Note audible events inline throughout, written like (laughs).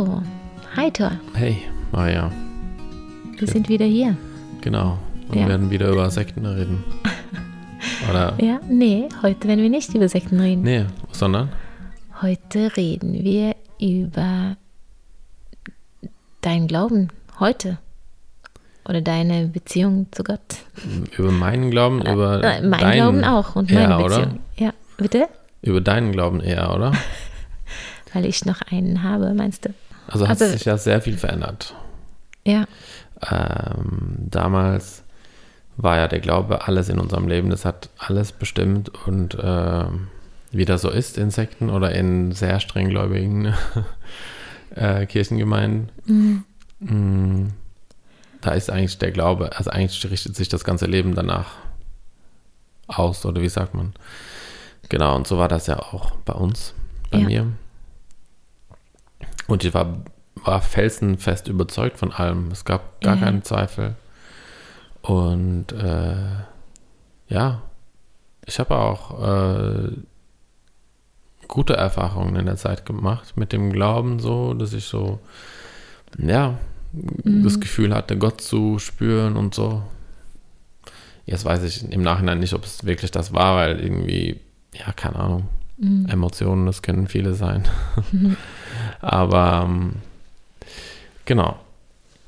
So, hi Thor. Hey, Maria. Wir sind wieder hier. Genau. Und ja. werden wieder über Sekten reden. (laughs) Oder? Ja, nee, heute werden wir nicht über Sekten reden. Nee, sondern? Heute reden wir über deinen Glauben heute. Oder deine Beziehung zu Gott. Über meinen Glauben, äh, über äh, Mein deinen Glauben auch und meine eher, Beziehung. Oder? Ja, bitte? Über deinen Glauben eher, oder? (laughs) Weil ich noch einen habe, meinst du? Also hat also, sich ja sehr viel verändert. Ja. Ähm, damals war ja der Glaube alles in unserem Leben. Das hat alles bestimmt und äh, wie das so ist in Sekten oder in sehr strenggläubigen (laughs) äh, Kirchengemeinden, mhm. mh, da ist eigentlich der Glaube, also eigentlich richtet sich das ganze Leben danach aus, oder wie sagt man? Genau, und so war das ja auch bei uns, bei ja. mir. Und ich war, war felsenfest überzeugt von allem. Es gab gar ja. keinen Zweifel. Und äh, ja, ich habe auch äh, gute Erfahrungen in der Zeit gemacht mit dem Glauben, so, dass ich so, ja, mhm. das Gefühl hatte, Gott zu spüren und so. Jetzt weiß ich im Nachhinein nicht, ob es wirklich das war, weil irgendwie, ja, keine Ahnung, mhm. Emotionen, das können viele sein. Mhm. (laughs) Aber ähm, genau.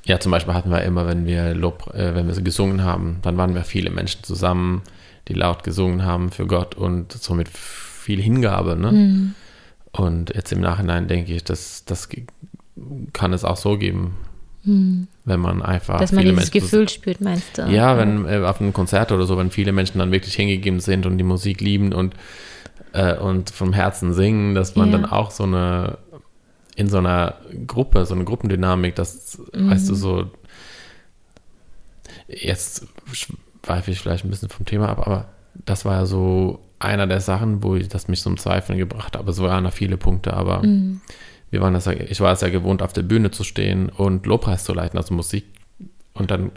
Ja, zum Beispiel hatten wir immer, wenn wir Lob, äh, wenn wir gesungen haben, dann waren wir viele Menschen zusammen, die laut gesungen haben für Gott und somit viel Hingabe. Ne? Mhm. Und jetzt im Nachhinein denke ich, dass das kann es auch so geben, mhm. wenn man einfach. Dass man dieses Menschen Gefühl spürt, meinst du? Ja, wenn äh, auf einem Konzert oder so, wenn viele Menschen dann wirklich hingegeben sind und die Musik lieben und, äh, und vom Herzen singen, dass man ja. dann auch so eine in so einer Gruppe, so eine Gruppendynamik, das, mhm. weißt du, so, jetzt schweife ich vielleicht ein bisschen vom Thema ab, aber das war ja so einer der Sachen, wo ich das mich zum Zweifeln gebracht habe. Es waren noch viele Punkte, aber mhm. wir waren das, ich war es ja gewohnt, auf der Bühne zu stehen und Lobpreis zu leiten, also Musik. Und dann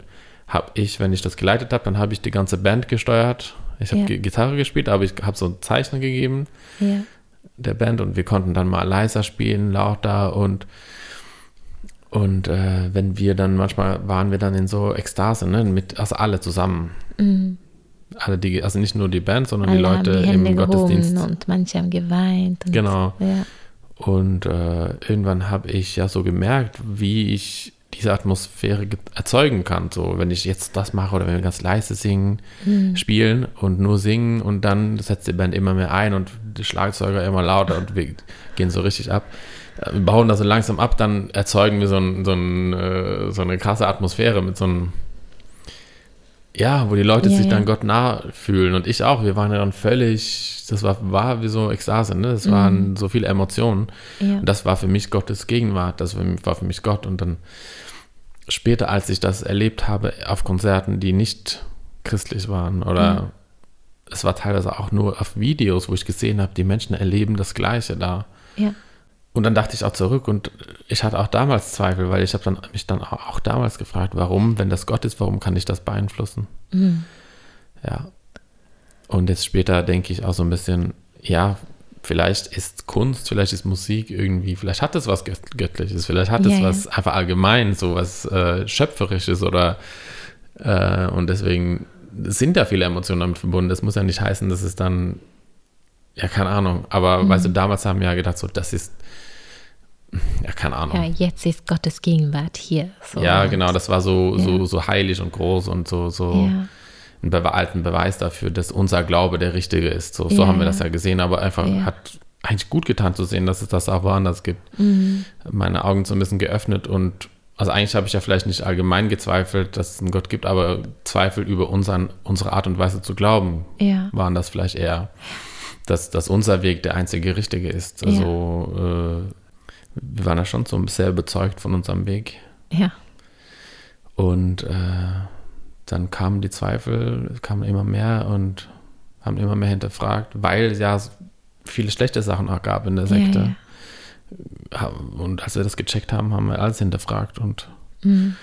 habe ich, wenn ich das geleitet habe, dann habe ich die ganze Band gesteuert. Ich habe ja. Gitarre gespielt, aber ich habe so ein Zeichen gegeben. Ja der Band und wir konnten dann mal leiser spielen, lauter und und äh, wenn wir dann manchmal waren wir dann in so Ekstase, ne, mit also alle zusammen. Mhm. Alle die, also nicht nur die Band, sondern alle die Leute die im Gottesdienst. Und manche haben geweint. Und, genau. Ja. Und äh, irgendwann habe ich ja so gemerkt, wie ich diese Atmosphäre erzeugen kann. So, wenn ich jetzt das mache oder wenn wir ganz leise singen, mhm. spielen und nur singen und dann setzt die Band immer mehr ein und die Schlagzeuger immer lauter und wir gehen so richtig ab. Äh, wir bauen das so langsam ab, dann erzeugen wir so, ein, so, ein, äh, so eine krasse Atmosphäre mit so einem, ja, wo die Leute ja, sich dann Gott nah fühlen und ich auch. Wir waren ja dann völlig, das war, war wie so Ekstase, ne? Das mhm. waren so viele Emotionen. Ja. Und das war für mich Gottes Gegenwart, das war für mich Gott. Und dann später, als ich das erlebt habe auf Konzerten, die nicht christlich waren oder mhm. es war teilweise auch nur auf Videos, wo ich gesehen habe, die Menschen erleben das Gleiche da. Ja. Und dann dachte ich auch zurück und ich hatte auch damals Zweifel, weil ich habe dann, mich dann auch damals gefragt, warum, wenn das Gott ist, warum kann ich das beeinflussen? Mhm. Ja. Und jetzt später denke ich auch so ein bisschen, ja, vielleicht ist Kunst, vielleicht ist Musik irgendwie, vielleicht hat es was Göttliches, vielleicht hat es ja, was ja. einfach allgemein, so was äh, Schöpferisches oder äh, und deswegen sind da viele Emotionen damit verbunden. Das muss ja nicht heißen, dass es dann, ja, keine Ahnung, aber mhm. weißt du, damals haben wir ja gedacht, so, das ist, ja, keine Ahnung. Ja, jetzt ist Gottes Gegenwart hier. So ja, genau, das war so, ja. so, so heilig und groß und so, so. Ja einen Be alten Beweis dafür, dass unser Glaube der richtige ist. So, so ja, haben wir das ja gesehen, aber einfach hat eigentlich gut getan zu sehen, dass es das auch woanders gibt. Mhm. Meine Augen so ein bisschen geöffnet und also eigentlich habe ich ja vielleicht nicht allgemein gezweifelt, dass es einen Gott gibt, aber Zweifel über unseren, unsere Art und Weise zu glauben, ja. waren das vielleicht eher, dass, dass unser Weg der einzige richtige ist. Also äh, wir waren ja schon so sehr überzeugt von unserem Weg. Ja. Und äh, dann kamen die Zweifel, kamen immer mehr und haben immer mehr hinterfragt, weil es ja viele schlechte Sachen auch gab in der Sekte. Ja, ja. Und als wir das gecheckt haben, haben wir alles hinterfragt und mhm.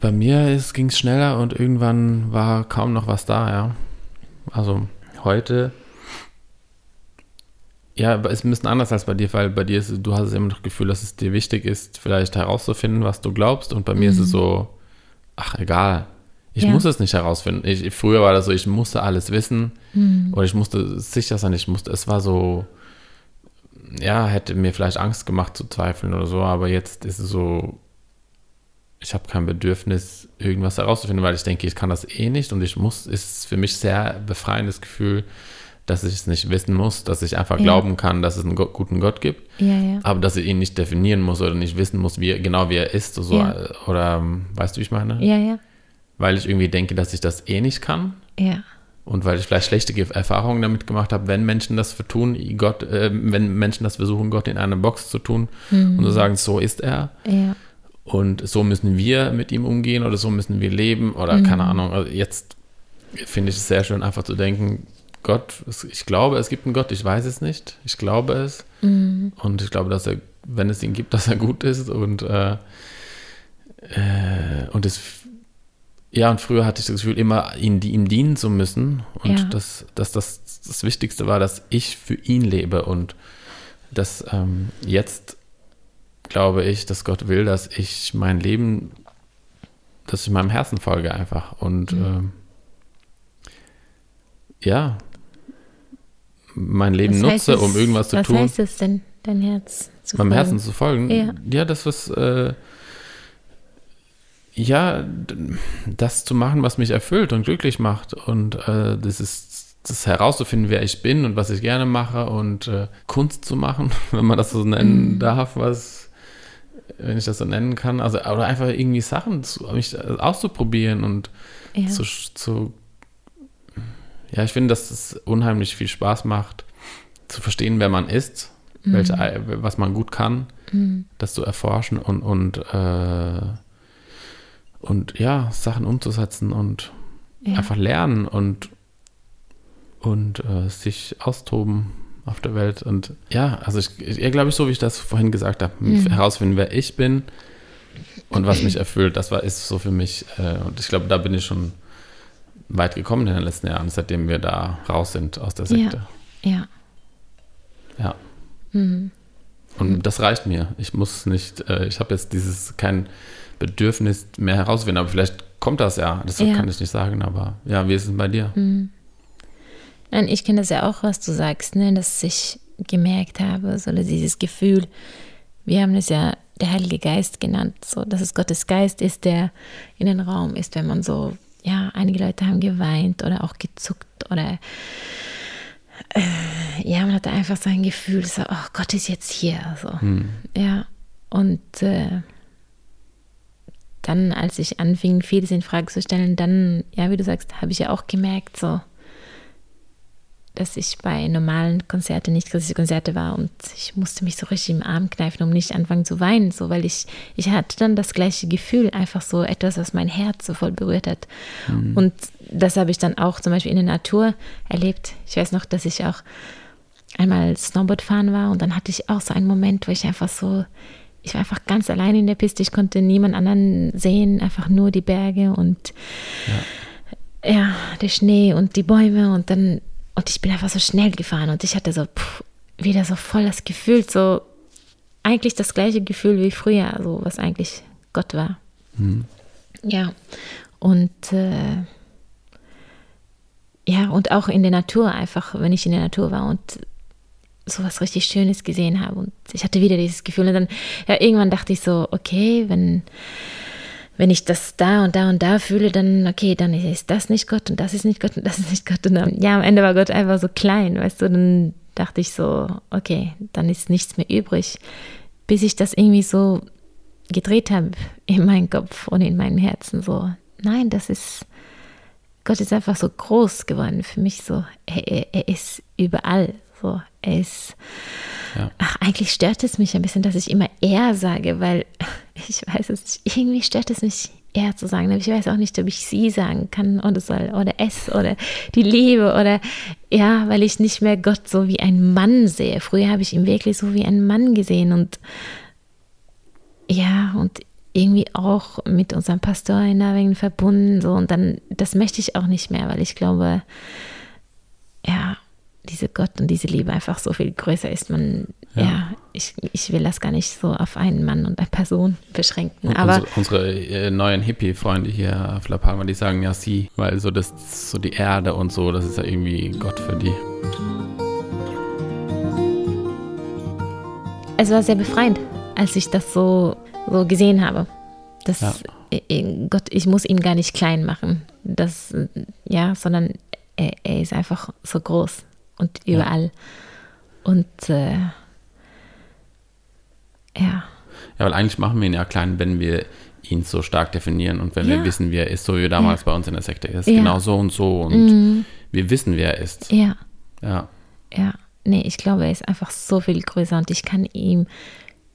bei mir ging es schneller und irgendwann war kaum noch was da, ja. Also heute ja, es ist ein bisschen anders als bei dir, weil bei dir ist, du hast immer das Gefühl, dass es dir wichtig ist, vielleicht herauszufinden, was du glaubst. Und bei mir ist es so, ach, egal. Ich Ja. muss es nicht herausfinden. Ich, früher war das so, ich musste alles wissen Mhm. oder ich musste sicher sein. Ich musste, es war so, ja, hätte mir vielleicht Angst gemacht zu zweifeln oder so, aber jetzt ist es so, ich habe kein Bedürfnis, irgendwas herauszufinden, weil ich denke, ich kann das eh nicht und ich muss, ist für mich sehr befreiendes Gefühl, dass ich es nicht wissen muss, dass ich einfach Ja. glauben kann, dass es einen guten Gott gibt, Ja, ja. aber dass ich ihn nicht definieren muss oder nicht wissen muss, wie genau wie er ist oder, so, oder weißt du, wie ich meine? Ja, ja. Weil ich irgendwie denke, dass ich das eh nicht kann Ja. und weil ich vielleicht schlechte Ge- Erfahrungen damit gemacht habe, wenn Menschen das vertun, Gott, äh, wenn Menschen das versuchen, Gott in eine Box zu tun und zu sagen, so ist er Ja. Und so müssen wir mit ihm umgehen oder so müssen wir leben oder keine Ahnung. Also jetzt finde ich es sehr schön, einfach zu denken, Gott, ich glaube, es gibt einen Gott, ich weiß es nicht, ich glaube es Mhm. und ich glaube, dass er, wenn es ihn gibt, dass er gut ist und äh, äh, und es ja, und früher hatte ich das Gefühl, immer ihm, ihm dienen zu müssen. Und Ja. dass, dass das das Wichtigste war, dass ich für ihn lebe. Und dass ähm, jetzt glaube ich, dass Gott will, dass ich mein Leben, dass ich meinem Herzen folge einfach. Und ähm, ja, mein Leben Was nutze, es- um irgendwas zu was tun heißt es denn, dein Herz zu meinem folgen? Herzen zu folgen. Ja. Ja, das was äh, ja, das zu machen, was mich erfüllt und glücklich macht und äh, das ist das herauszufinden, wer ich bin und was ich gerne mache und äh, Kunst zu machen, (laughs) wenn man das so nennen Mhm. darf, was wenn ich das so nennen kann, also oder einfach irgendwie Sachen zu, mich auszuprobieren und Ja. zu, zu ja, ich finde, dass es unheimlich viel Spaß macht, zu verstehen, wer man ist, welche, was man gut kann, Mhm. das zu erforschen und, und, äh, und ja, Sachen umzusetzen und Ja. einfach lernen und, und äh, sich austoben auf der Welt. Und ja, also ich, ich eher glaube ich, so wie ich das vorhin gesagt habe, Mhm. herausfinden, wer ich bin und was mich erfüllt, das war ist so für mich. Äh, und ich glaube, da bin ich schon weit gekommen in den letzten Jahren, seitdem wir da raus sind aus der Sekte. Ja. Ja. Mhm. Und das reicht mir. Ich muss nicht, äh, ich habe jetzt dieses kein Bedürfnis mehr herausfinden, aber vielleicht kommt das ja. Das Ja. kann ich nicht sagen, aber ja, wie ist es bei dir? Mhm. Nein, ich kenne das ja auch, was du sagst, ne, dass ich gemerkt habe, so dieses Gefühl, wir haben es ja der Heilige Geist genannt, so dass es Gottes Geist ist, der in den Raum ist, wenn man so, ja, einige Leute haben geweint oder auch gezuckt oder äh, ja, man hatte einfach so ein Gefühl, so, oh Gott ist jetzt hier, so. Ja, und äh, dann, als ich anfing, vieles in Frage zu stellen, dann, ja, wie du sagst, habe ich ja auch gemerkt, so, dass ich bei normalen Konzerten nicht christliche Konzerte war und ich musste mich so richtig im Arm kneifen, um nicht anfangen zu weinen, so, weil ich, ich hatte dann das gleiche Gefühl, einfach so etwas, was mein Herz so voll berührt hat. Und das habe ich dann auch zum Beispiel in der Natur erlebt. Ich weiß noch, dass ich auch einmal Snowboard fahren war und dann hatte ich auch so einen Moment, wo ich einfach so, ich war einfach ganz allein in der Piste, ich konnte niemand anderen sehen, einfach nur die Berge und ja, der Schnee und die Bäume und dann, und ich bin einfach so schnell gefahren und ich hatte so pff, wieder so voll das Gefühl, so eigentlich das gleiche Gefühl wie früher, so was eigentlich Gott war. Ja, und äh, ja, und auch in der Natur einfach, wenn ich in der Natur war und sowas richtig Schönes gesehen habe und ich hatte wieder dieses Gefühl und dann, ja, irgendwann dachte ich so, okay, wenn, wenn ich das da und da und da fühle, dann, okay, dann ist das nicht Gott und das ist nicht Gott und das ist nicht Gott. Und dann, ja, am Ende war Gott einfach so klein, weißt du, dann dachte ich so, okay, dann ist nichts mehr übrig, bis ich das irgendwie so gedreht habe in meinem Kopf und in meinem Herzen, so, nein, das ist, Gott ist einfach so groß geworden für mich, so, er, er, er ist überall, so, ist, Ja. ach, eigentlich stört es mich ein bisschen, dass ich immer er sage, weil (laughs) ich weiß es nicht, irgendwie stört es mich, er zu sagen, aber ich weiß auch nicht, ob ich sie sagen kann oder soll, oder es, oder die Liebe, oder, ja, weil ich nicht mehr Gott so wie ein Mann sehe. Früher habe ich ihn wirklich so wie einen Mann gesehen und, ja, und irgendwie auch mit unserem Pastor in Norwegen verbunden, so, und dann, das möchte ich auch nicht mehr, weil ich glaube, diese Gott und diese Liebe einfach so viel größer ist. Man, ja, Ja. ich, ich will das gar nicht so auf einen Mann und eine Person beschränken. Und Aber unsere, unsere äh, neuen Hippie-Freunde hier auf La Palma, die sagen ja sie, weil so das, so die Erde und so, das ist ja irgendwie Gott für die. es war sehr befreiend, als ich das so, so gesehen habe. Das, Ja. Gott, ich muss ihn gar nicht klein machen. Das, ja, sondern er, er ist einfach so groß und überall. Und äh, ja, Ja, weil eigentlich machen wir ihn ja klein, wenn wir ihn so stark definieren und wenn wir Ja. wissen, wie er ist, so wie er damals bei uns in der Sekte ist. Ja. Genau so und so und Mhm. wir wissen, wer er ist. ja, Ja. ja. Nee, ich glaube, er ist einfach so viel größer und ich kann ihn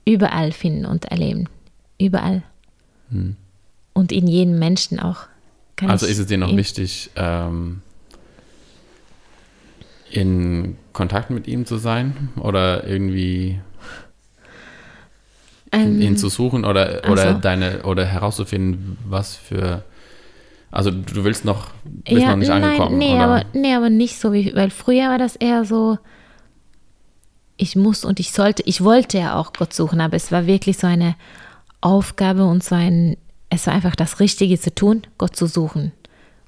überall finden und erleben. Überall. Und in jedem Menschen auch. Kann. Also ist es dir noch wichtig, ähm, in Kontakt mit ihm zu sein oder irgendwie Ähm, ihn zu suchen oder, oder also- deine oder herauszufinden, was für also du willst noch bist noch nicht angekommen nee, oder? aber, nee, aber nicht so wie, weil früher war das eher so, ich muss und ich sollte, ich wollte ja auch Gott suchen, aber es war wirklich so eine Aufgabe und so ein, es war einfach das Richtige zu tun, Gott zu suchen.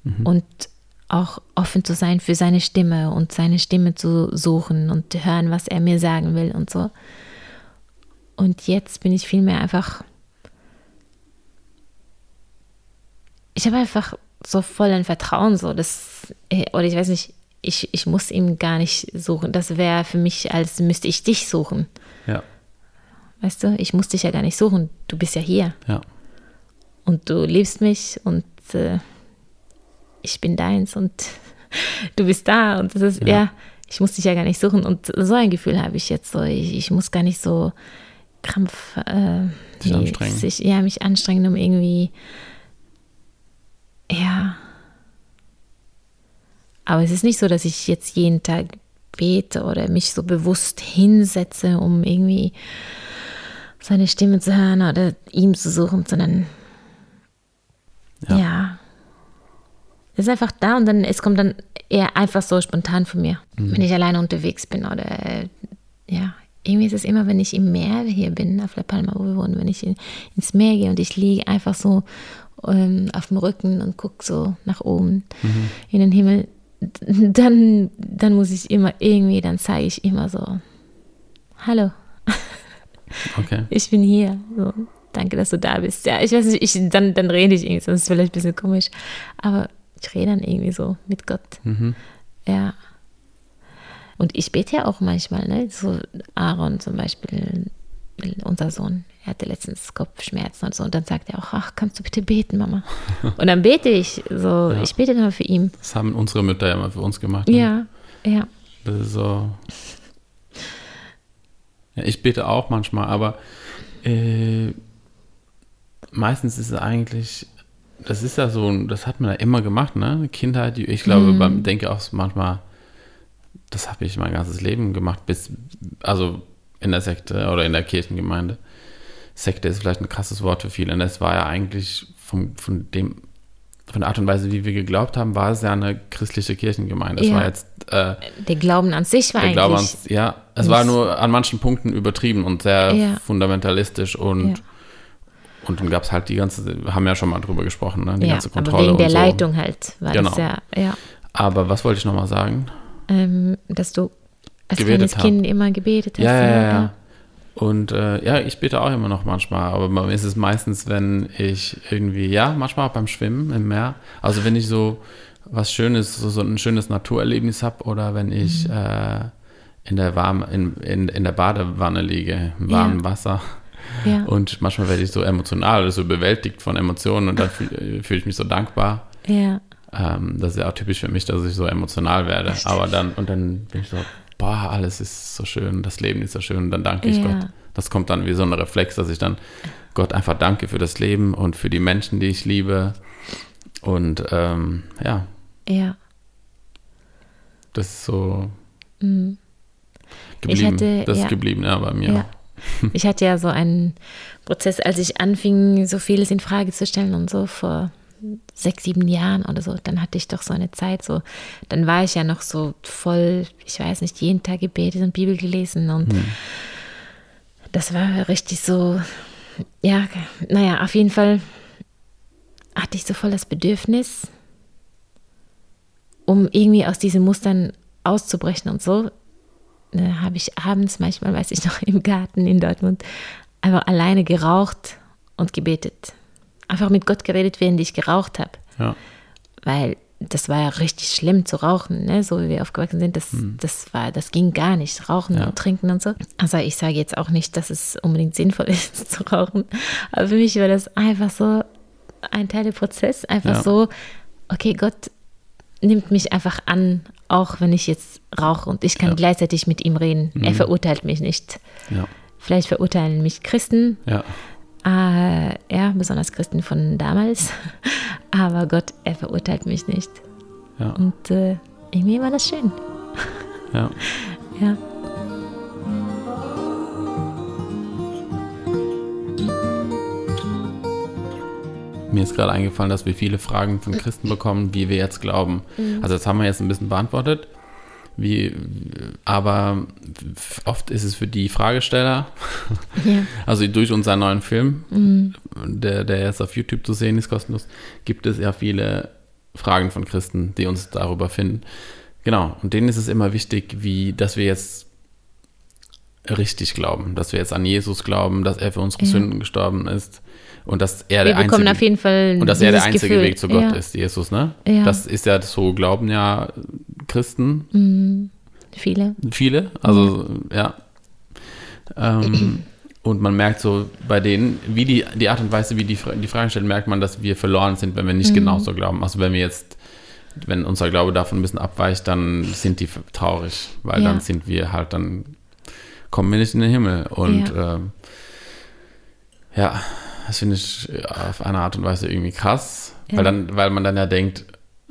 Mhm. und auch offen zu sein für seine Stimme und seine Stimme zu suchen und hören, was er mir sagen will und so. Und jetzt bin ich vielmehr einfach ich habe einfach so voll ein Vertrauen, so dass, äh, oder ich weiß nicht, ich, ich muss ihn gar nicht suchen. Das wäre für mich, als müsste ich dich suchen. ja Weißt du, ich muss dich ja gar nicht suchen. Du bist ja hier ja und du liebst mich und äh, ich bin deins und du bist da und das ist, ja. Ja. ich muss dich ja gar nicht suchen. Und so ein Gefühl habe ich jetzt so. Ich, ich muss gar nicht so krampf, äh, Sich anstrengen. Sich, ja, mich anstrengen, um irgendwie, ja. Aber es ist nicht so, dass ich jetzt jeden Tag bete oder mich so bewusst hinsetze, um irgendwie seine Stimme zu hören oder ihm zu suchen, sondern Ja. ja. Es ist einfach da und dann, es kommt dann eher einfach so spontan von mir, wenn ich alleine unterwegs bin oder ja. Irgendwie ist es immer, wenn ich im Meer hier bin, auf La Palma, wo wir wohnen, wenn ich in, ins Meer gehe und ich liege einfach so ähm, auf dem Rücken und gucke so nach oben in den Himmel, dann, dann muss ich immer irgendwie, dann zeige ich immer so, hallo, okay (laughs) ich bin hier. So, danke, dass du da bist. Ja, ich weiß nicht, ich, dann, dann rede ich irgendwie, sonst ist vielleicht ein bisschen komisch. Aber ich rede dann irgendwie so mit Gott. mhm. Ja. Und ich bete ja auch manchmal, ne? So Aaron zum Beispiel, unser Sohn, er hatte letztens Kopfschmerzen und so. Und dann sagt er auch, ach, kannst du bitte beten, Mama? (laughs) Und dann bete ich so, Ja. ich bete dann für ihn. das haben unsere Mütter ja mal für uns gemacht ne? Ja, ja. Das ist so. Ja, ich bete auch manchmal, aber äh, meistens ist es eigentlich, das ist ja so, das hat man ja immer gemacht, ne? Eine Kindheit, die- ich glaube, Mhm. beim denke auch manchmal, das habe ich mein ganzes Leben gemacht, bis, also in der Sekte oder in der Kirchengemeinde. Sekte ist vielleicht ein krasses Wort für viele. Und das war ja eigentlich vom, von dem, von der Art und Weise, wie wir geglaubt haben, war es ja eine christliche Kirchengemeinde. Es Ja. war jetzt äh, Der Glauben an sich war der eigentlich. Glaube ans, ja, es war nur an manchen Punkten übertrieben und sehr Ja. fundamentalistisch und, Ja. Und dann gab es halt die ganze, wir haben ja schon mal drüber gesprochen, ne, die ja, ganze aber Kontrolle wegen der so. Leitung halt war Genau. das ja, ja. Aber was wollte ich nochmal sagen? ähm, dass du als Gebetet kleines hab. Kind immer gebetet hast. Ja, ja, ja, ja. Und äh, ja, ich bete auch immer noch manchmal, aber bei mir ist es meistens, wenn ich irgendwie, ja, manchmal auch beim Schwimmen im Meer. Also wenn ich so was Schönes, so, so ein schönes Naturerlebnis habe oder wenn ich äh, in der warm, in, in, in der Badewanne liege, im warmen Ja. Wasser. Ja, Und manchmal werde ich so emotional oder so bewältigt von Emotionen und dann fühle fühl ich mich so dankbar. ja, Ähm, das ist ja auch typisch für mich, dass ich so emotional werde. Aber dann, und dann bin ich so, boah, alles ist so schön, das Leben ist so schön und dann danke ich Ja. Gott. Das kommt dann wie so ein Reflex, dass ich dann Gott einfach danke für das Leben und für die Menschen, die ich liebe. Und ähm, ja, ja. das ist so Mhm. Ich geblieben. hatte- das ja. ist geblieben, ja, bei mir. Ja. (laughs) Ich hatte ja so einen Prozess, als ich anfing, so vieles in Frage zu stellen und so vor sechs, sieben Jahren oder so, dann hatte ich doch so eine Zeit, so, dann war ich ja noch so voll, ich weiß nicht, jeden Tag gebetet und Bibel gelesen und hm. das war richtig so, ja, naja, auf jeden Fall hatte ich so voll das Bedürfnis, um irgendwie aus diesen Mustern auszubrechen und so, ne, habe ich abends manchmal, weiß ich noch, (laughs) im Garten in Dortmund einfach alleine geraucht und gebetet. Einfach mit Gott geredet, während ich geraucht habe. Ja. Weil das war ja richtig schlimm zu rauchen, ne? so wie wir aufgewachsen sind. Das, hm. das, war, das ging gar nicht, rauchen ja. und trinken und so. Also ich sage jetzt auch nicht, dass es unbedingt sinnvoll (laughs) ist zu rauchen. Aber für mich war das einfach so ein Teil der Prozess. Einfach ja. so, okay, Gott nimmt mich einfach an, auch wenn ich jetzt rauche und ich kann ja. gleichzeitig mit ihm reden. Mhm. Er verurteilt mich nicht. Vielleicht verurteilen mich Christen. Ja. Äh, ja, besonders Christen von damals. (laughs) Aber Gott, er verurteilt mich nicht. Ja. Und äh, irgendwie war das schön. Ja. ja. Mir ist gerade eingefallen, dass wir viele Fragen von Christen bekommen, wie wir jetzt glauben. Mhm. Also das haben wir jetzt ein bisschen beantwortet. Wie, aber oft ist es für die Fragesteller, ja. (laughs) also durch unseren neuen Film, mhm. der, der jetzt auf YouTube zu sehen ist, kostenlos, gibt es ja viele Fragen von Christen, die uns darüber finden. Genau, und denen ist es immer wichtig, wie, dass wir jetzt richtig glauben, dass wir jetzt an Jesus glauben, dass er für unsere ja. Sünden gestorben ist, und dass er wir der einzige auf jeden Fall und dass er der einzige Gefühl. Weg zu Gott ja. ist, Jesus, ne? Ja. Das ist ja so glauben ja Christen. Mhm. Viele. Viele, also ja. ja. Ähm, (clears throat) und man merkt so bei denen, wie die, die Art und Weise, wie die die Fragen stellen, merkt man, dass wir verloren sind, wenn wir nicht mhm. genauso glauben. Also wenn wir jetzt, wenn unser Glaube davon ein bisschen abweicht, dann sind die traurig, weil dann sind wir halt, dann kommen wir nicht in den Himmel. Und ja, ähm, ja das finde ich auf eine Art und Weise irgendwie krass, ja. weil, dann, weil man dann ja denkt,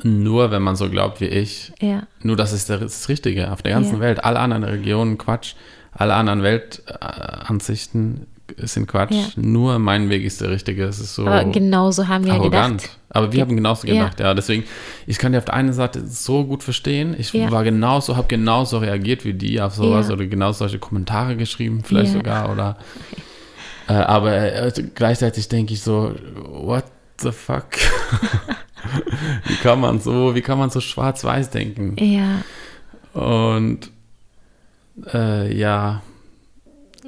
nur wenn man so glaubt wie ich, ja. nur das ist das Richtige auf der ganzen ja. Welt. Alle anderen Religionen Quatsch, alle anderen Weltansichten sind Quatsch. Nur mein Weg ist der richtige. Es ist so Aber genauso haben wir arrogant. gedacht. Aber wir haben genauso gedacht, ja. Deswegen, ich kann dir auf der einen Seite so gut verstehen. Ich war genauso, habe genauso reagiert wie die auf sowas oder genau solche Kommentare geschrieben, vielleicht sogar oder Äh, aber äh, gleichzeitig denke ich so, what the fuck? (laughs) wie kann man so, wie kann man so schwarz-weiß denken? Ja. Und äh, ja,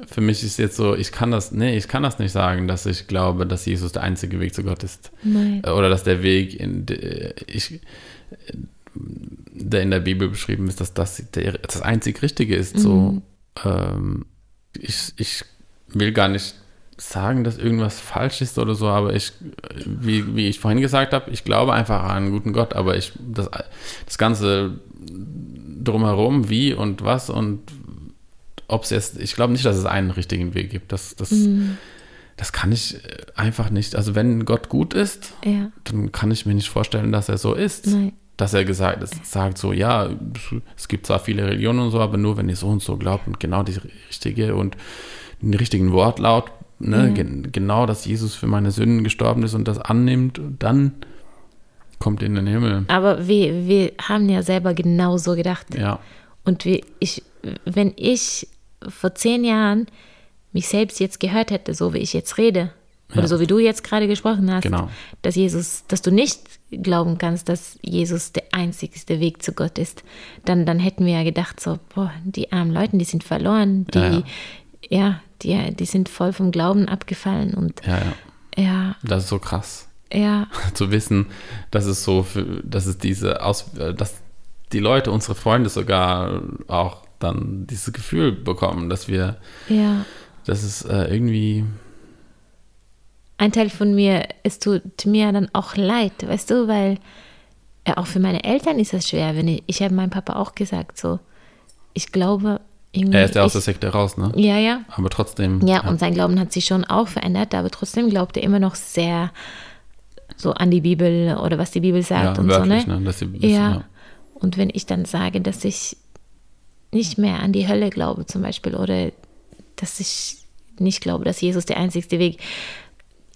für mich ist jetzt so, ich kann das, nee, ich kann das nicht sagen, dass ich glaube, dass Jesus der einzige Weg zu Gott ist. Nein. Äh, oder dass der Weg, in ich, der in der Bibel beschrieben ist, dass das der, das einzig Richtige ist. Mhm. So, ähm, ich, ich will gar nicht sagen, dass irgendwas falsch ist oder so, aber ich, wie, wie ich vorhin gesagt habe, ich glaube einfach an einen guten Gott, aber ich, das, das Ganze drumherum, wie und was und ob es jetzt, ich glaube nicht, dass es einen richtigen Weg gibt. Das, das, mhm. das kann ich einfach nicht. Also wenn Gott gut ist, ja. dann kann ich mir nicht vorstellen, dass er so ist. Nein. Dass er gesagt das sagt so, ja, es gibt zwar viele Religionen und so, aber nur wenn ihr so und so glaubt und genau die richtige und den richtigen Wortlaut Ne? Mhm. Genau, dass Jesus für meine Sünden gestorben ist und das annimmt, dann kommt in den Himmel. Aber wir, wir haben ja selber genauso gedacht. Ja. Und wir, ich, wenn ich vor zehn Jahren mich selbst jetzt gehört hätte, so wie ich jetzt rede, oder ja. so wie du jetzt gerade gesprochen hast, genau. dass Jesus, dass du nicht glauben kannst, dass Jesus der einzigste Weg zu Gott ist, dann, dann hätten wir ja gedacht, so, boah, die armen Leute, die sind verloren, die, ja, ja. Ja die, die sind voll vom Glauben abgefallen und ja, ja. ja. Das ist so krass. Ja. (laughs) Zu wissen, dass es so, für, dass es diese Aus, dass die Leute, unsere Freunde sogar auch dann dieses Gefühl bekommen, dass wir, ja. dass es äh, irgendwie ein Teil von mir, es tut mir dann auch leid, weißt du, weil ja, auch für meine Eltern ist das schwer, wenn ich, ich habe meinem Papa auch gesagt, so, ich glaube, er ist ja aus der Sekte raus, ne? Ja, ja. Aber trotzdem. Ja, ja, und sein Glauben hat sich schon auch verändert, aber trotzdem glaubt er immer noch sehr so an die Bibel oder was die Bibel sagt ja, und wörtlich, so, ne? ne? Dass sie, ja. ja. Und wenn ich dann sage, dass ich nicht mehr an die Hölle glaube, zum Beispiel, oder dass ich nicht glaube, dass Jesus der einzigste Weg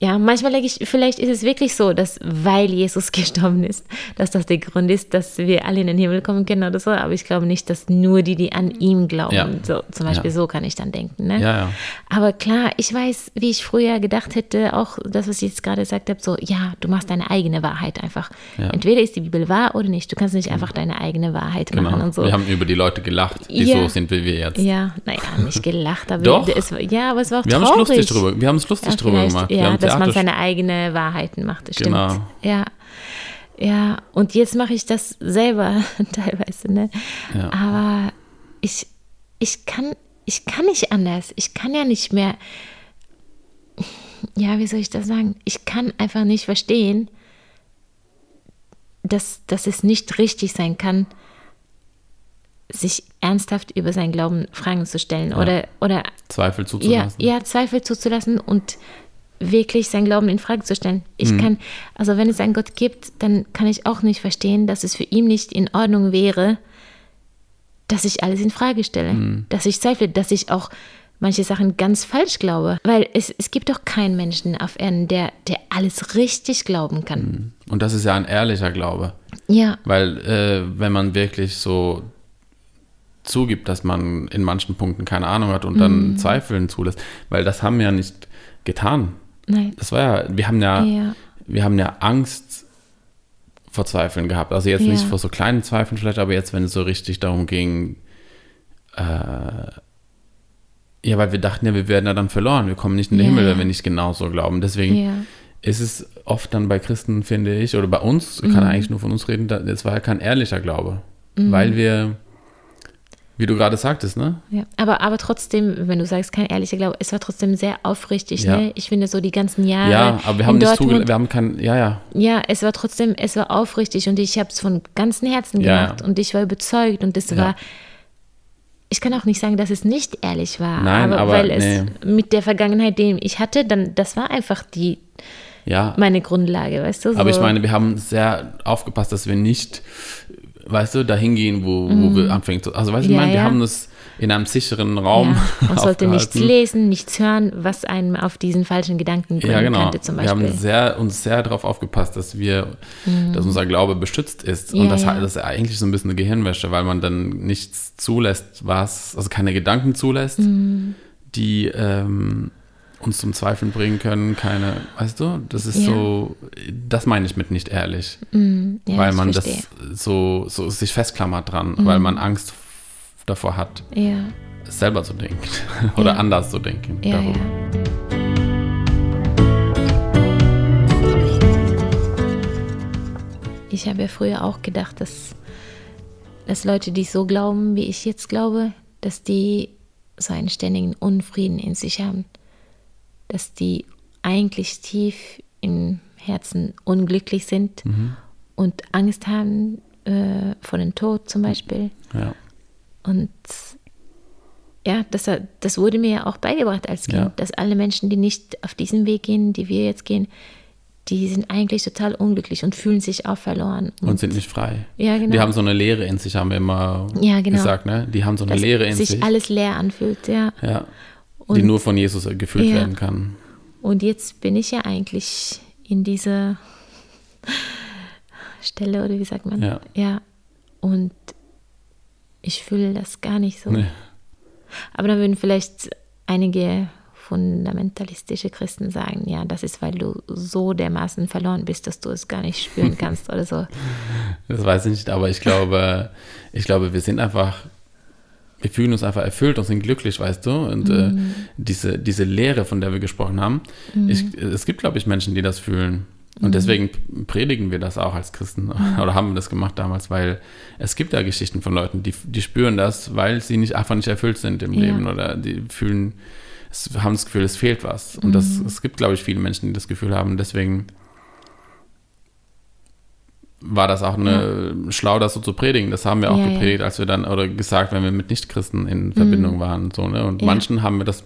ja, manchmal denke ich, vielleicht ist es wirklich so, dass weil Jesus (laughs) gestorben ist, dass das der Grund ist, dass wir alle in den Himmel kommen können oder so. Aber ich glaube nicht, dass nur die, die an ihm glauben, Ja. so zum Beispiel Ja. so kann ich dann denken. Ne? Ja. Aber klar, ich weiß, wie ich früher gedacht hätte, auch das, was ich jetzt gerade gesagt habe, so, ja, du machst deine eigene Wahrheit einfach. Ja. Entweder ist die Bibel wahr oder nicht. Du kannst nicht einfach deine eigene Wahrheit machen Genau. und so. Wir haben über die Leute gelacht, die so sind wie wir jetzt. ja, naja, nicht gelacht, aber Doch. es war, ja, aber es war auch Wir haben uns traurig. lustig drüber, wir haben uns lustig drüber gemacht. wir haben dass man seine eigene Wahrheiten macht, das stimmt. Genau. Ja. Ja, und jetzt mache ich das selber (laughs) teilweise, ne? Ja. Aber ich, ich kann, ich kann nicht anders. Ich kann ja nicht mehr, ja, wie soll ich das sagen? Ich kann einfach nicht verstehen, dass, dass es nicht richtig sein kann, sich ernsthaft über seinen Glauben Fragen zu stellen oder, oder Zweifel ja, zuzulassen. ja, Zweifel zuzulassen und wirklich sein Glauben in Frage zu stellen. Ich kann, also wenn es einen Gott gibt, dann kann ich auch nicht verstehen, dass es für ihn nicht in Ordnung wäre, dass ich alles in Frage stelle, dass ich zweifle, dass ich auch manche Sachen ganz falsch glaube. Weil es, es gibt doch keinen Menschen auf Erden, der, der alles richtig glauben kann. Und das ist ja ein ehrlicher Glaube. Ja, Weil äh, wenn man wirklich so zugibt, dass man in manchen Punkten keine Ahnung hat und Mhm. dann Zweifeln zulässt, weil das haben wir ja nicht getan. Nein. Das war ja, wir haben ja, Ja. wir haben ja Angst vor Zweifeln gehabt. Also jetzt Ja. nicht vor so kleinen Zweifeln vielleicht, aber jetzt, wenn es so richtig darum ging, äh, ja, weil wir dachten ja, wir werden ja dann verloren, wir kommen nicht in den Himmel, wenn wir nicht genauso glauben. Deswegen ist es oft dann bei Christen, finde ich, oder bei uns, Mhm. kann eigentlich nur von uns reden, da- es war ja kein ehrlicher Glaube. Weil wir, wie du gerade sagtest, ne? Ja, aber, aber trotzdem, wenn du sagst, kein ehrlicher Glaube, es war trotzdem sehr aufrichtig. Ja. Ne? Ich finde so die ganzen Jahre. Ja, aber wir haben nicht zugelassen, wir haben kein, ja, ja, Ja, es war trotzdem, es war aufrichtig und ich habe es von ganzem Herzen Ja, gemacht und ich war überzeugt und es Ja. war. Ich kann auch nicht sagen, dass es nicht ehrlich war, Nein, aber weil es nee. mit der Vergangenheit, die ich hatte, dann das war einfach die ja. meine Grundlage, weißt du? So. Aber ich meine, wir haben sehr aufgepasst, dass wir nicht, weißt du, dahin gehen, wo, wo wir anfangen zu. Also, weißt du, ich Mhm. Ja, meine, wir ja. haben das in einem sicheren Raum. ja, (laughs) man sollte nichts lesen, nichts hören, was einem auf diesen falschen Gedanken bringen Ja, genau. könnte, zum wir Beispiel. Mhm. haben sehr, uns sehr darauf aufgepasst, dass wir, dass unser Glaube beschützt ist. Und das, das ist eigentlich so ein bisschen eine Gehirnwäsche, weil man dann nichts zulässt, was, also keine Gedanken zulässt, Mhm. die ähm, uns zum Zweifeln bringen können, keine, weißt du, das ist Ja. so, das meine ich mit nicht ehrlich. Mhm, ja, weil man das so, so sich festklammert dran, weil man Angst davor hat, Ja, selber zu denken (laughs) oder anders zu denken. darüber. Ich habe ja früher auch gedacht, dass, dass Leute, die so glauben, wie ich jetzt glaube, dass die so einen ständigen Unfrieden in sich haben. Dass die eigentlich tief im Herzen unglücklich sind und Angst haben äh, vor dem Tod zum Beispiel. Ja. Und ja, das, das wurde mir ja auch beigebracht als Kind, Ja. dass alle Menschen, die nicht auf diesen Weg gehen, die wir jetzt gehen, die sind eigentlich total unglücklich und fühlen sich auch verloren. Und sind nicht frei. Ja, genau. Die haben so eine Leere in sich, haben wir immer Ja, genau. gesagt, ne? Die haben so eine dass Leere in sich sich. alles leer anfühlt, ja. ja. Die Und- nur von Jesus gefüllt Ja. werden kann. Und jetzt bin ich ja eigentlich in dieser Stelle, oder wie sagt man? Ja. Ja. Und ich fühle das gar nicht so. Nee. Aber dann würden vielleicht einige fundamentalistische Christen sagen, ja, das ist, weil du so dermaßen verloren bist, dass du es gar nicht spüren (laughs) kannst oder so. Das weiß ich nicht, aber ich glaube, ich glaube, wir sind einfach, wir fühlen uns einfach erfüllt und sind glücklich, weißt du? Und Mhm. äh, diese, diese Leere, von der wir gesprochen haben, ich, es gibt, glaube ich, Menschen, die das fühlen. Und Mhm. deswegen predigen wir das auch als Christen (laughs) oder haben wir das gemacht damals, weil es gibt ja Geschichten von Leuten, die, die spüren das, weil sie nicht einfach nicht erfüllt sind im Ja. Leben oder die fühlen, haben das Gefühl, es fehlt was. Und das, Mhm. es gibt, glaube ich, viele Menschen, die das Gefühl haben. Deswegen war das auch eine, schlau, das so zu predigen. Das haben wir auch Ja, ja. gepredigt, als wir dann, oder gesagt, wenn wir mit Nichtchristen in Verbindung waren. So, ne? Und Ja. manchen haben wir das,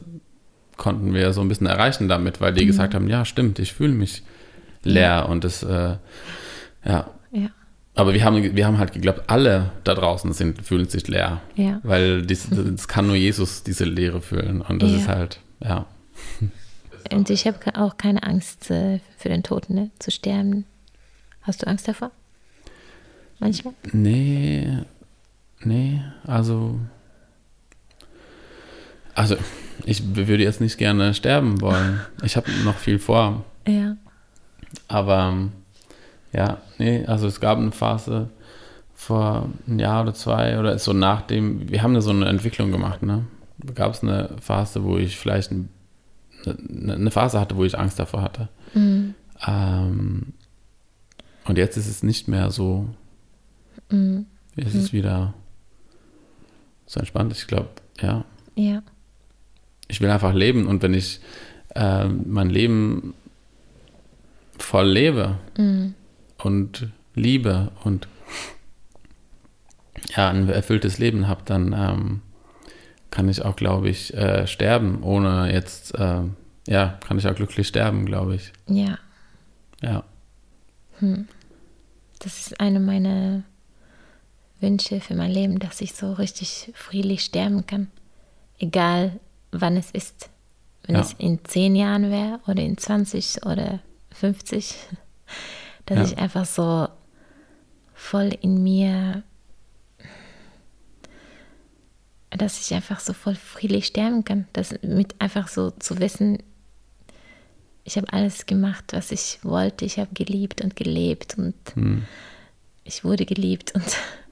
konnten wir so ein bisschen erreichen damit, weil die Mhm. gesagt haben, ja, stimmt, ich fühle mich leer und das, äh, ja. Ja, Aber wir haben, wir haben halt geglaubt, alle da draußen sind, fühlen sich leer. ja. Weil dies, das kann nur Jesus diese Leere füllen. Und das Ja. ist halt, ja. und ich habe auch keine Angst äh, für den Tod, ne? zu sterben. Hast du Angst davor? Manchmal? Nee, nee, also, also ich würde jetzt nicht gerne sterben wollen. Ich habe noch viel vor. Ja. Aber ja, nee, also es gab eine Phase vor ein Jahr oder zwei oder so nachdem, wir haben da so eine Entwicklung gemacht, ne? Gab es eine Phase, wo ich vielleicht ein, eine, eine Phase hatte, wo ich Angst davor hatte. Mhm. Ähm, und jetzt ist es nicht mehr so. Mhm. Jetzt ist es wieder so entspannt. Ich glaube, ja. Ja. Ich will einfach leben und wenn ich äh, mein Leben voll lebe Mhm. und liebe und ja, ein erfülltes Leben habe, dann ähm, kann ich auch, glaube ich, äh, sterben, ohne jetzt, äh, ja, kann ich auch glücklich sterben, glaube ich. Ja. Ja. Das ist eine meiner Wünsche für mein Leben, dass ich so richtig friedlich sterben kann. Egal wann es ist. Wenn Ja. es in zehn Jahren wäre oder in 20 oder 50. (laughs) Dass Ja. ich einfach so voll in mir, dass ich einfach so voll friedlich sterben kann. Das mit einfach so zu wissen, ich habe alles gemacht, was ich wollte. Ich habe geliebt und gelebt und Hm. ich wurde geliebt und (laughs)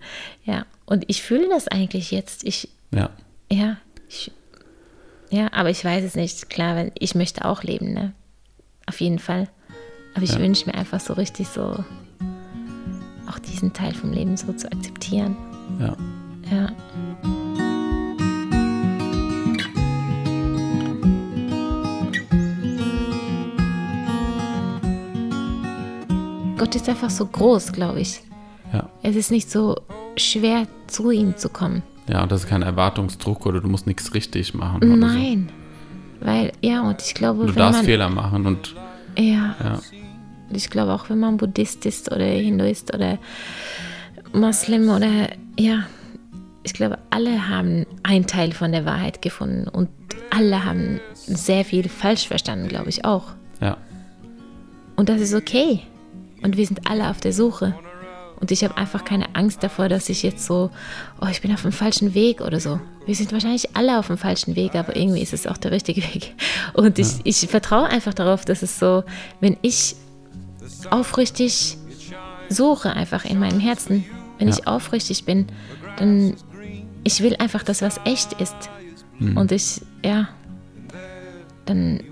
ja, und ich fühle das eigentlich jetzt. Ich, Ja. ja, ich, ja, aber ich weiß es nicht. Klar, weil ich möchte auch leben, ne? Auf jeden Fall. Aber ich Ja. wünsche mir einfach so richtig so, auch diesen Teil vom Leben so zu akzeptieren. Ja. Ja. Gott ist einfach so groß, glaube ich. Ja. Es ist nicht so schwer, zu ihm zu kommen. Ja, und das ist kein Erwartungsdruck oder du musst nichts richtig machen. Nein. Weil, ja, und ich glaube, So. Du darfst man. Fehler machen und Ja, ja, ich glaube auch, wenn man Buddhist ist oder Hinduist oder Moslem oder ja, ich glaube, alle haben einen Teil von der Wahrheit gefunden und alle haben sehr viel falsch verstanden, glaube ich auch. ja, Und das ist okay. Und wir sind alle auf der Suche. Und ich habe einfach keine Angst davor, dass ich jetzt so, oh, ich bin auf dem falschen Weg oder so. Wir sind wahrscheinlich alle auf dem falschen Weg, aber irgendwie ist es auch der richtige (laughs) Weg. Und ich, ich vertraue einfach darauf, dass es so, wenn ich aufrichtig suche, einfach in meinem Herzen, wenn Ja. ich aufrichtig bin, dann ich will einfach, dass was echt ist. Mhm. Und ich, ja, dann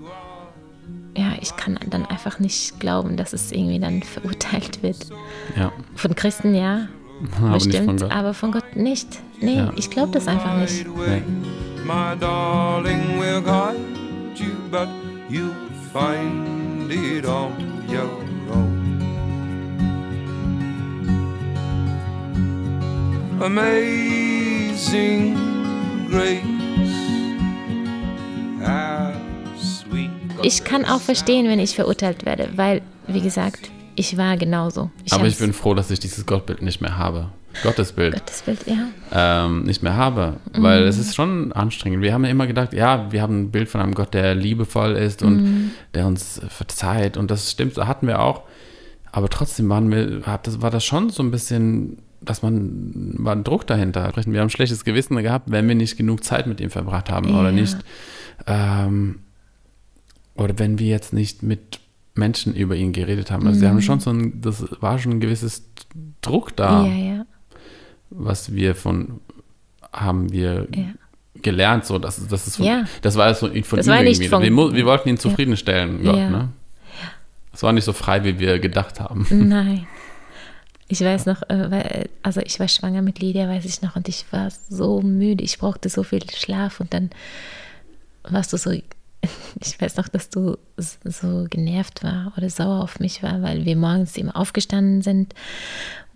ja, ich kann dann einfach nicht glauben, dass es irgendwie dann verurteilt wird. ja. Von Christen ja, (laughs) Aber nicht bestimmt, von Gott. aber von Gott nicht. Nee, Ja. ich glaube das einfach nicht. Nee. My darling will guide you, but you'll find it on your own. Amazing grace, Ich kann auch verstehen, wenn ich verurteilt werde, weil, wie gesagt, ich war genauso. Ich Aber ich bin froh, dass ich dieses Gottbild nicht mehr habe. Gottesbild. Gottesbild, ja. ähm, nicht mehr habe, weil es ist schon anstrengend. Wir haben ja immer gedacht, ja, wir haben ein Bild von einem Gott, der liebevoll ist und der uns verzeiht und das stimmt, hatten wir auch. Aber trotzdem waren wir, hat das, war das schon so ein bisschen, dass man, war ein Druck dahinter. Wir haben ein schlechtes Gewissen gehabt, wenn wir nicht genug Zeit mit ihm verbracht haben Ja. oder nicht, ähm, oder wenn wir jetzt nicht mit Menschen über ihn geredet haben. Also wir haben schon so ein, das war schon ein gewisses Druck da Ja, ja. was wir von haben wir Ja. gelernt, so dass das ist von, Ja. das war so von Das ihm irgendwie. von- wir, wir wollten ihn zufriedenstellen, Gott, Ja. ne? Es war nicht so frei, wie wir gedacht haben. Nein. Ich weiß noch, äh, also ich war schwanger mit Lydia, weiß ich noch, und ich war so müde. Ich brauchte so viel Schlaf und dann warst du so, (laughs) ich weiß noch, dass du so genervt war oder sauer auf mich war, weil wir morgens immer aufgestanden sind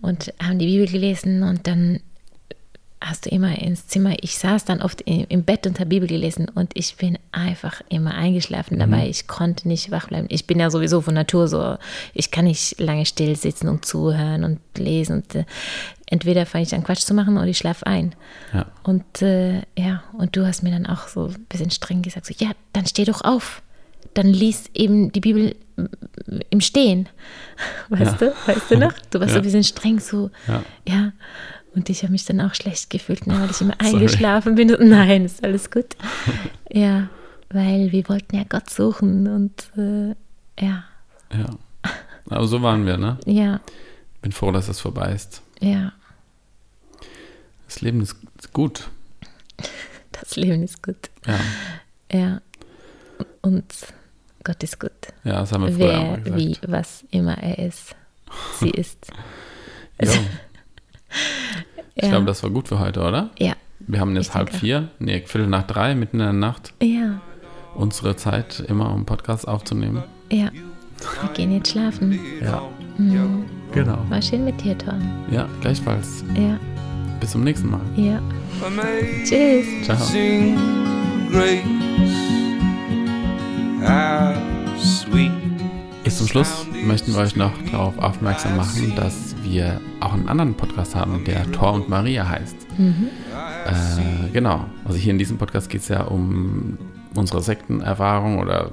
und haben die Bibel gelesen und dann hast du immer ins Zimmer, ich saß dann oft im, Bett und habe Bibel gelesen und ich bin einfach immer eingeschlafen dabei. Ich konnte nicht wach bleiben. Ich bin ja sowieso von Natur so, ich kann nicht lange still sitzen und zuhören und lesen. Und, äh, entweder fange ich an Quatsch zu machen oder ich schlafe ein. Ja. Und äh, ja, und du hast mir dann auch so ein bisschen streng gesagt, so, ja, dann steh doch auf. dann liest eben die Bibel im Stehen. (laughs) Weißt Ja. du? Weißt du noch? Du warst so Ja. ein bisschen streng so. Ja. Ja. Und ich habe mich dann auch schlecht gefühlt, ne, weil ich immer (laughs) Sorry. eingeschlafen bin. Und (laughs) Nein, ist alles gut. Ja, weil wir wollten ja Gott suchen und äh, ja, Ja. Aber so waren wir, ne? ja, Bin froh, dass es vorbei ist. ja. Das Leben ist gut. Das Leben ist gut. Ja, Ja. Und Gott ist gut. ja das haben wir früher Wer, gesagt. wie, was immer er ist. Sie (laughs) ist. Jo. Ich Ja. glaube, das war gut für heute, oder? ja. Wir haben jetzt Ich halb denke. vier, nee, Viertel nach drei, mitten in der Nacht, Ja. unsere Zeit immer, um Podcasts aufzunehmen. Ja. Wir gehen jetzt schlafen. Ja, Mhm. genau. War schön mit dir, Tom. Ja, gleichfalls. Ja. Bis zum nächsten Mal. Ja. Amazing Ciao. grace, how sweet. Zum Schluss möchten wir euch noch darauf aufmerksam machen, dass wir auch einen anderen Podcast haben, der Thor und Maria heißt. Mhm. Äh, genau. Also hier in diesem Podcast geht es ja um unsere Sektenerfahrung oder,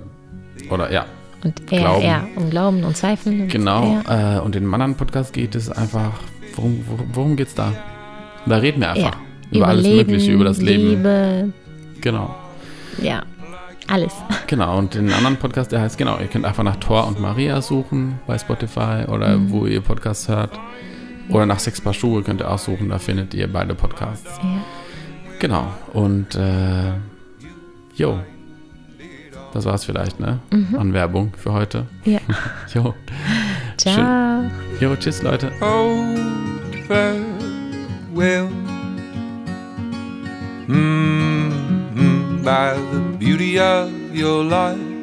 oder ja, Und er, Glauben. ja, um Glauben und Zweifeln. Und genau. Äh, und in dem anderen Podcast geht es einfach, worum, worum, geht es da? Da reden wir einfach Ja. über, alles Leben, Mögliche, über das Leben. Liebe, Genau. ja, alles. Genau, und den anderen Podcast, der heißt, genau, ihr könnt einfach nach Thor und Maria suchen bei Spotify oder Mhm. wo ihr Podcasts hört. Oder nach Sechs Paar Schuhe könnt ihr auch suchen, da findet ihr beide Podcasts. Ja. Genau, und äh, jo, das war's vielleicht, ne? An Werbung für heute. ja. (laughs) Jo, Ciao. jo, tschüss Leute. Oh, farewell. Mm, by the beauty of your life,